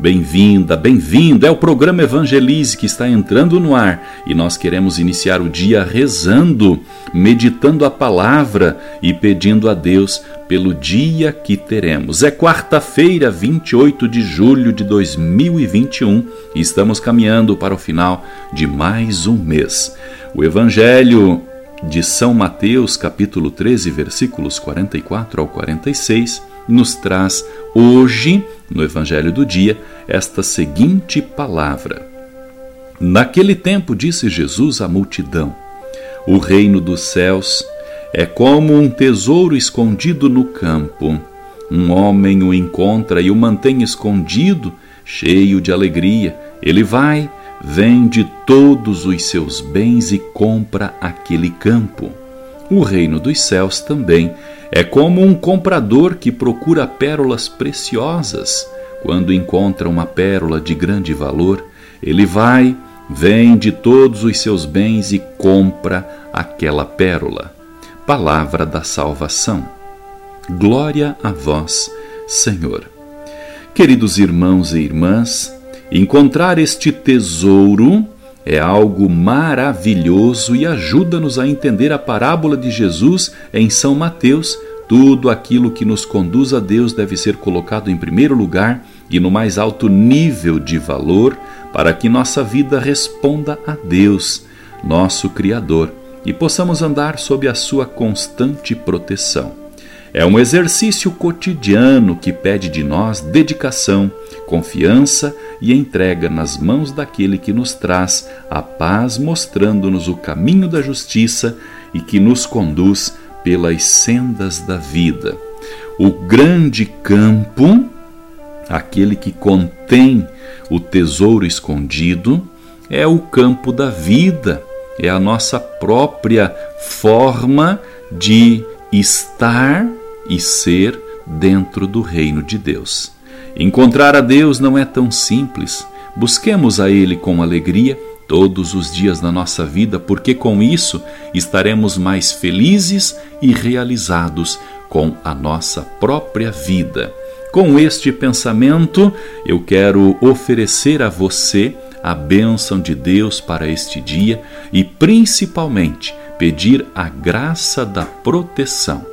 Bem-vinda, bem-vindo! É o programa Evangelize que está entrando no ar e nós queremos iniciar o dia rezando, meditando a palavra e pedindo a Deus pelo dia que teremos. É quarta-feira, 28 de julho de 2021 e estamos caminhando para o final de mais um mês. O Evangelho de São Mateus, capítulo 13, versículos 44 ao 46, nos traz hoje, no Evangelho do dia, esta seguinte palavra. Naquele tempo disse Jesus à multidão: O reino dos céus é como um tesouro escondido no campo. Um homem o encontra e o mantém escondido, cheio de alegria. Ele vai, vende todos os seus bens e compra aquele campo. O reino dos céus também é como um comprador que procura pérolas preciosas. Quando encontra uma pérola de grande valor, ele vai, vende todos os seus bens e compra aquela pérola. Palavra da salvação. Glória a vós, Senhor. Queridos irmãos e irmãs, Encontrar este tesouro é algo maravilhoso e ajuda-nos a entender a parábola de Jesus em São Mateus. Tudo aquilo que nos conduz a Deus deve ser colocado em primeiro lugar e no mais alto nível de valor para que nossa vida responda a Deus, nosso Criador, e possamos andar sob a sua constante proteção. É um exercício cotidiano que pede de nós dedicação, confiança e entrega nas mãos daquele que nos traz a paz, mostrando-nos o caminho da justiça e que nos conduz pelas sendas da vida. O grande campo, aquele que contém o tesouro escondido, é o campo da vida, é a nossa própria forma de estar e ser dentro do reino de Deus. Encontrar a Deus não é tão simples. Busquemos a Ele com alegria todos os dias da nossa vida, porque com isso estaremos mais felizes e realizados com a nossa própria vida. Com este pensamento, eu quero oferecer a você a bênção de Deus para este dia e, principalmente, pedir a graça da proteção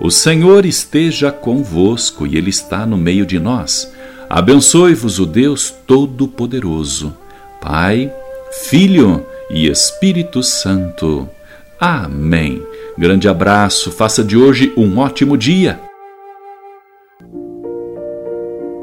o Senhor esteja convosco e Ele está no meio de nós. Abençoe-vos o Deus Todo-Poderoso, Pai, Filho e Espírito Santo. Amém. Grande abraço, faça de hoje um ótimo dia.